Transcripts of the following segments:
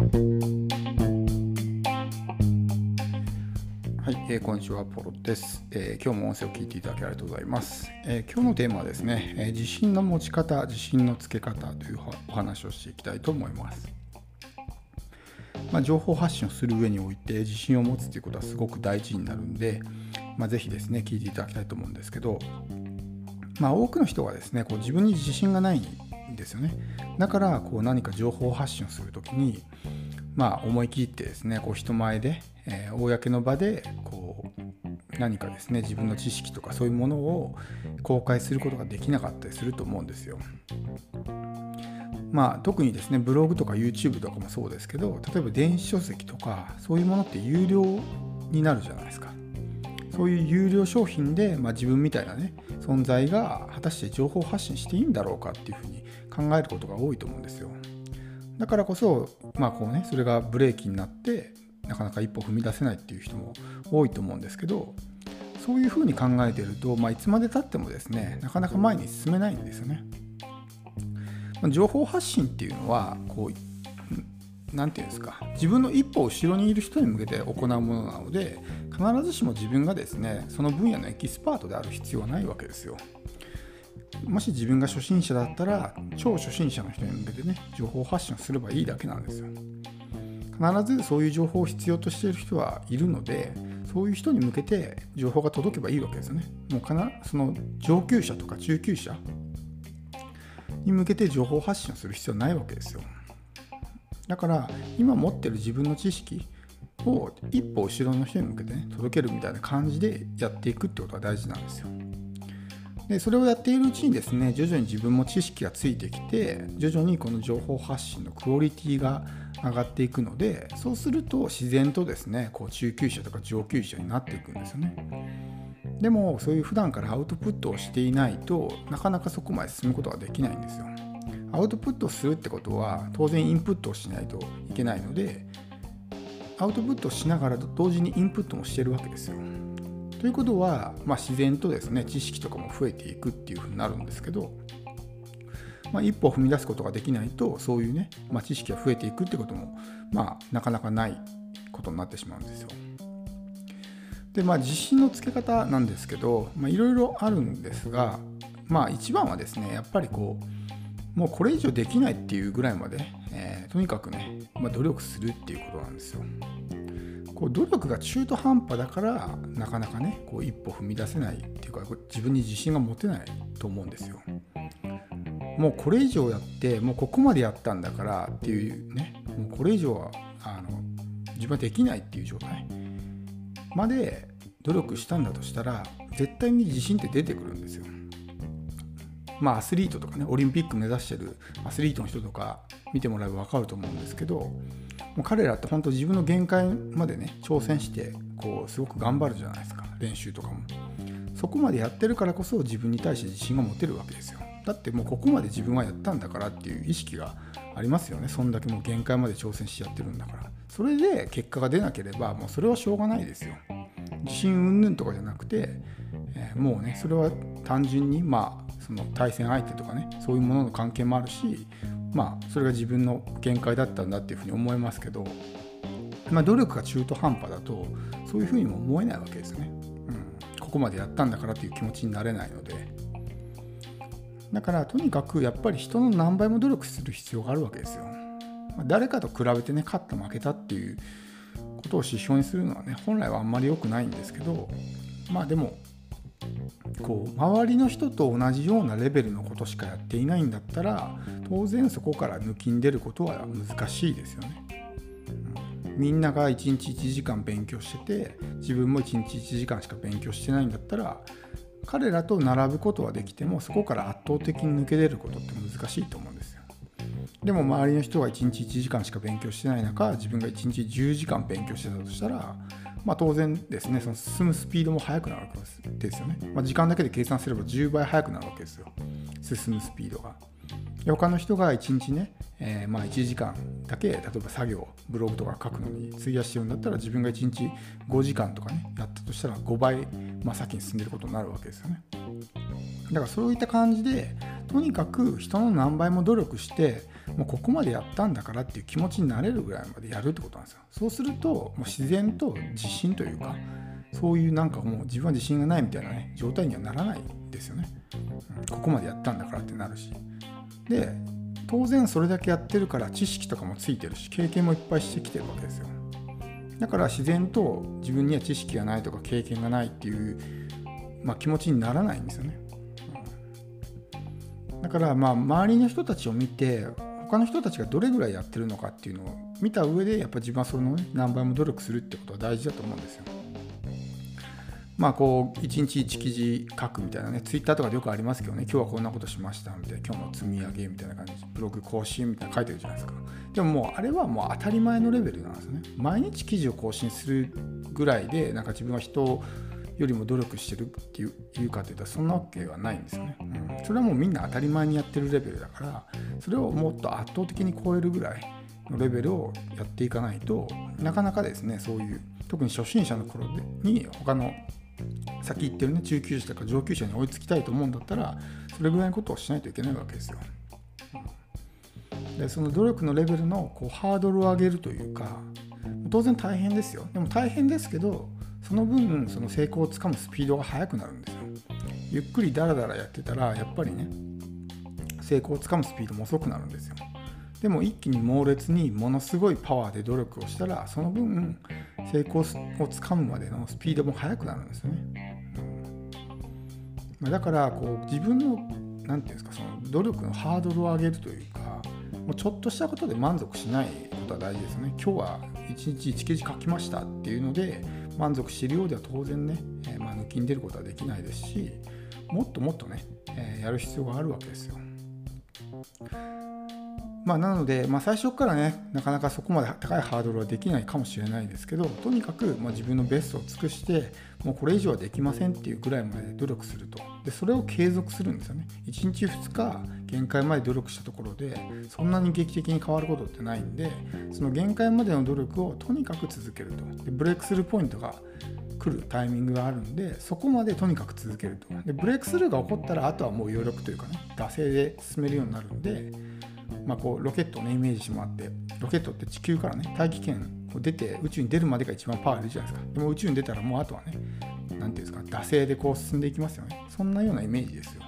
はい、えー、こんにちは、ポロです、えー、今日も音声を聞いていただきありがとうございます。えー、今日のテーマはですね、え自信の持ち方、自信のつけ方というお話をしていきたいと思います。まあ、情報発信をする上において自信を持つということはすごく大事になるんで、まあ、ぜひですね、聞いていただきたいと思うんですけど、まあ、多くの人がですね、こう自分に自信がないですよね。だからこう何か情報発信をするときに、まあ、思い切ってですねこう人前で、えー、公の場でこう何かですね自分の知識とかそういうものを公開することができなかったりすると思うんですよ。まあ、特にですねブログとか YouTube とかもそうですけど例えば電子書籍とかそういうものって有料になるじゃないですかそういう有料商品で、まあ、自分みたいなね存在が果たして情報発信していいんだろうかっていうふうに考えることが多いと思うんですよだからこそ、まあこうね、それがブレーキになってなかなか一歩踏み出せないっていう人も多いと思うんですけどそういうふうに考えてると、まあ、いつまでたってもですねなかなか前に進めないんですよね。情報発信っていうのはこう何て言うんですか自分の一歩後ろにいる人に向けて行うものなので必ずしも自分がですねその分野のエキスパートである必要はないわけですよ。もし自分が初心者だったら超初心者の人に向けてね情報発信をすればいいだけなんですよ。必ずそういう情報を必要としている人はいるのでそういう人に向けて情報が届けばいいわけですよね。もうかなその上級者とか中級者に向けて情報発信をする必要ないわけですよ。だから今持ってる自分の知識を一歩後ろの人に向けてね届けるみたいな感じでやっていくってことが大事なんですよ。でそれをやっているうちにですね徐々に自分も知識がついてきて徐々にこの情報発信のクオリティが上がっていくのでそうすると自然とですねこう中級者とか上級者になっていくんですよね。でもそういう普段からアウトプットをしていないとなかなかそこまで進むことができないんですよ。アウトプットするってことは当然インプットをしないといけないのでアウトプットしながら同時にインプットもしてるわけですよ。ということは、まあ、自然とですね知識とかも増えていくっていうふうになるんですけど、まあ、一歩踏み出すことができないとそういうね、まあ、知識が増えていくってことも、まあ、なかなかないことになってしまうんですよ。でまあ自信のつけ方なんですけどいろいろあるんですがまあ一番はですねやっぱりこうもうこれ以上できないっていうぐらいまで、えー、とにかくね、まあ、努力するっていうことなんですよ。こう努力が中途半端だからなかなかねこう一歩踏み出せないっていうか自分に自信が持てないと思うんですよ。もうこれ以上やってもうここまでやったんだからっていうねもうこれ以上はあの自分はできないっていう状態まで努力したんだとしたら絶対に自信って出てくるんですよ。まあアスリートとかねオリンピック目指してるアスリートの人とか見てもらえば分かると思うんですけどもう彼らって本当自分の限界までね挑戦してこうすごく頑張るじゃないですか。練習とかも。そこまでやってるからこそ自分に対して自信が持てるわけですよ。だってもうここまで自分はやったんだからっていう意識がありますよね。そんだけもう限界まで挑戦しちゃってるんだから。それで結果が出なければもうそれはしょうがないですよ。自信云々とかじゃなくて、えー、もうねそれは単純にまあその対戦相手とかねそういうものの関係もあるしまあそれが自分の限界だったんだっていうふうに思いますけど、まあ、努力が中途半端だとそういうふうにも思えないわけですね、うん、ここまでやったんだからという気持ちになれないので。だからとにかくやっぱり人の何倍も努力する必要があるわけですよ、誰かと比べてね勝った負けたっていうことを指標にするのはね本来はあんまり良くないんですけどまあでもこう周りの人と同じようなレベルのことしかやっていないんだったら当然そこから抜きん出ることは難しいですよね。みんなが1日1時間勉強してて自分も1日1時間しか勉強してないんだったら彼らと並ぶことはできてもそこから圧倒的に抜け出ることって難しいと思うんですよ。でも周りの人が1日1時間しか勉強してない中自分が1日10時間勉強してたとしたらまあ、当然ですね、その進むスピードも速くなるわけですよね。まあ、時間だけで計算すれば10倍速くなるわけですよ。進むスピードが。他の人が1日ね、えー、まあ1時間だけ、例えば作業、ブログとか書くのに費やしてるんだったら、自分が1日5時間とかね、やったとしたら5倍、まあ、先に進んでることになるわけですよね。だからそういった感じで、とにかく人の何倍も努力してもうここまでやったんだからっていう気持ちになれるぐらいまでやるってことなんですよ。そうするともう自然と自信というかそういうなんかもう自分は自信がないみたいなね状態にはならないんですよね、うん、ここまでやったんだからってなるし。で当然それだけやってるから知識とかもついてるし経験もいっぱいしてきてるわけですよ。だから自然と自分には知識がないとか経験がないっていう、まあ、気持ちにならないんですよね、だからまあ周りの人たちを見て他の人たちがどれぐらいやってるのかっていうのを見た上でやっぱ自分はその、ね、何倍も努力するってことは大事だと思うんですよ。まあこう1日1記事書くみたいなねツイッターとかでよくありますけどね今日はこんなことしましたみたいな今日の積み上げみたいな感じブログ更新みたいな書いてるじゃないですか。でももうあれはもう当たり前のレベルなんですね。毎日記事を更新するぐらいでなんか自分は人よりも努力してるっていういうかというとそんなわけはないんですよね、うん、それはもうみんな当たり前にやってるレベルだからそれをもっと圧倒的に超えるぐらいのレベルをやっていかないとなかなかですねそういう特に初心者の頃に他の先行ってるね中級者とか上級者に追いつきたいと思うんだったらそれぐらいのことをしないといけないわけですよ。でその努力のレベルのこうハードルを上げるというか当然大変ですよ。でも大変ですけどその分その成功をつかむスピードが速くなるんですよゆっくりダラダラやってたらやっぱりね成功をつかむスピードも遅くなるんですよでも一気に猛烈にものすごいパワーで努力をしたらその分成功をつかむまでのスピードも速くなるんですよね。まあ、だからこう自分の何て言うんですかその努力のハードルを上げるというかもうちょっとしたことで満足しないことは大事ですよね。今日は1日1記事書きましたっていうので満足しているようでは当然ね、え、まあ抜きに出ることはできないですしもっともっとね、え、やる必要があるわけですよ。まあ、なので、まあ、最初からねなかなかそこまで高いハードルはできないかもしれないですけどとにかくま自分のベストを尽くしてもうこれ以上はできませんっていうぐらいまで努力すると。でそれを継続するんですよね。1日2日限界まで努力したところでそんなに劇的に変わることってないんでその限界までの努力をとにかく続けると。でブレイクスルーポイントが来るタイミングがあるんでそこまでとにかく続けると。でブレイクスルーが起こったらあとはもう余力というかね惰性で進めるようになるんでまあ、こうロケットをねイメージもらってロケットって地球からね大気圏を出て宇宙に出るまでが一番パワーいるじゃないですか。でも宇宙に出たらもうあとはね何ていうんですか惰性でこう進んでいきますよね。そんなようなイメージですよ。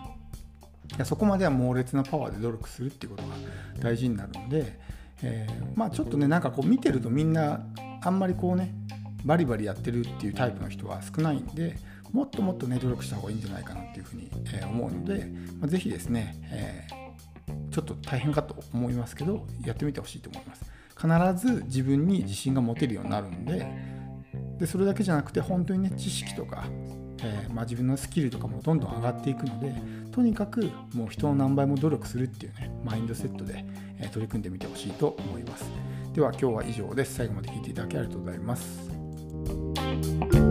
いやそこまでは猛烈なパワーで努力するっていうことが大事になるので、えー、まあちょっとねなんかこう見てるとみんなあんまりこうねバリバリやってるっていうタイプの人は少ないんでもっともっとね努力した方がいいんじゃないかなっていうふうに、え思うので、まあ、ぜひですね、えーちょっと大変かと思いますけどやってみてほしいと思います。必ず自分に自信が持てるようになるんででそれだけじゃなくて本当にね知識とか、えー、まあ、自分のスキルとかもどんどん上がっていくのでとにかくもう人の何倍も努力するっていうねマインドセットで、え取り組んでみてほしいと思います。では今日は以上です。最後まで聞いていただきありがとうございます。